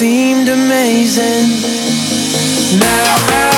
seemed amazing. Now I.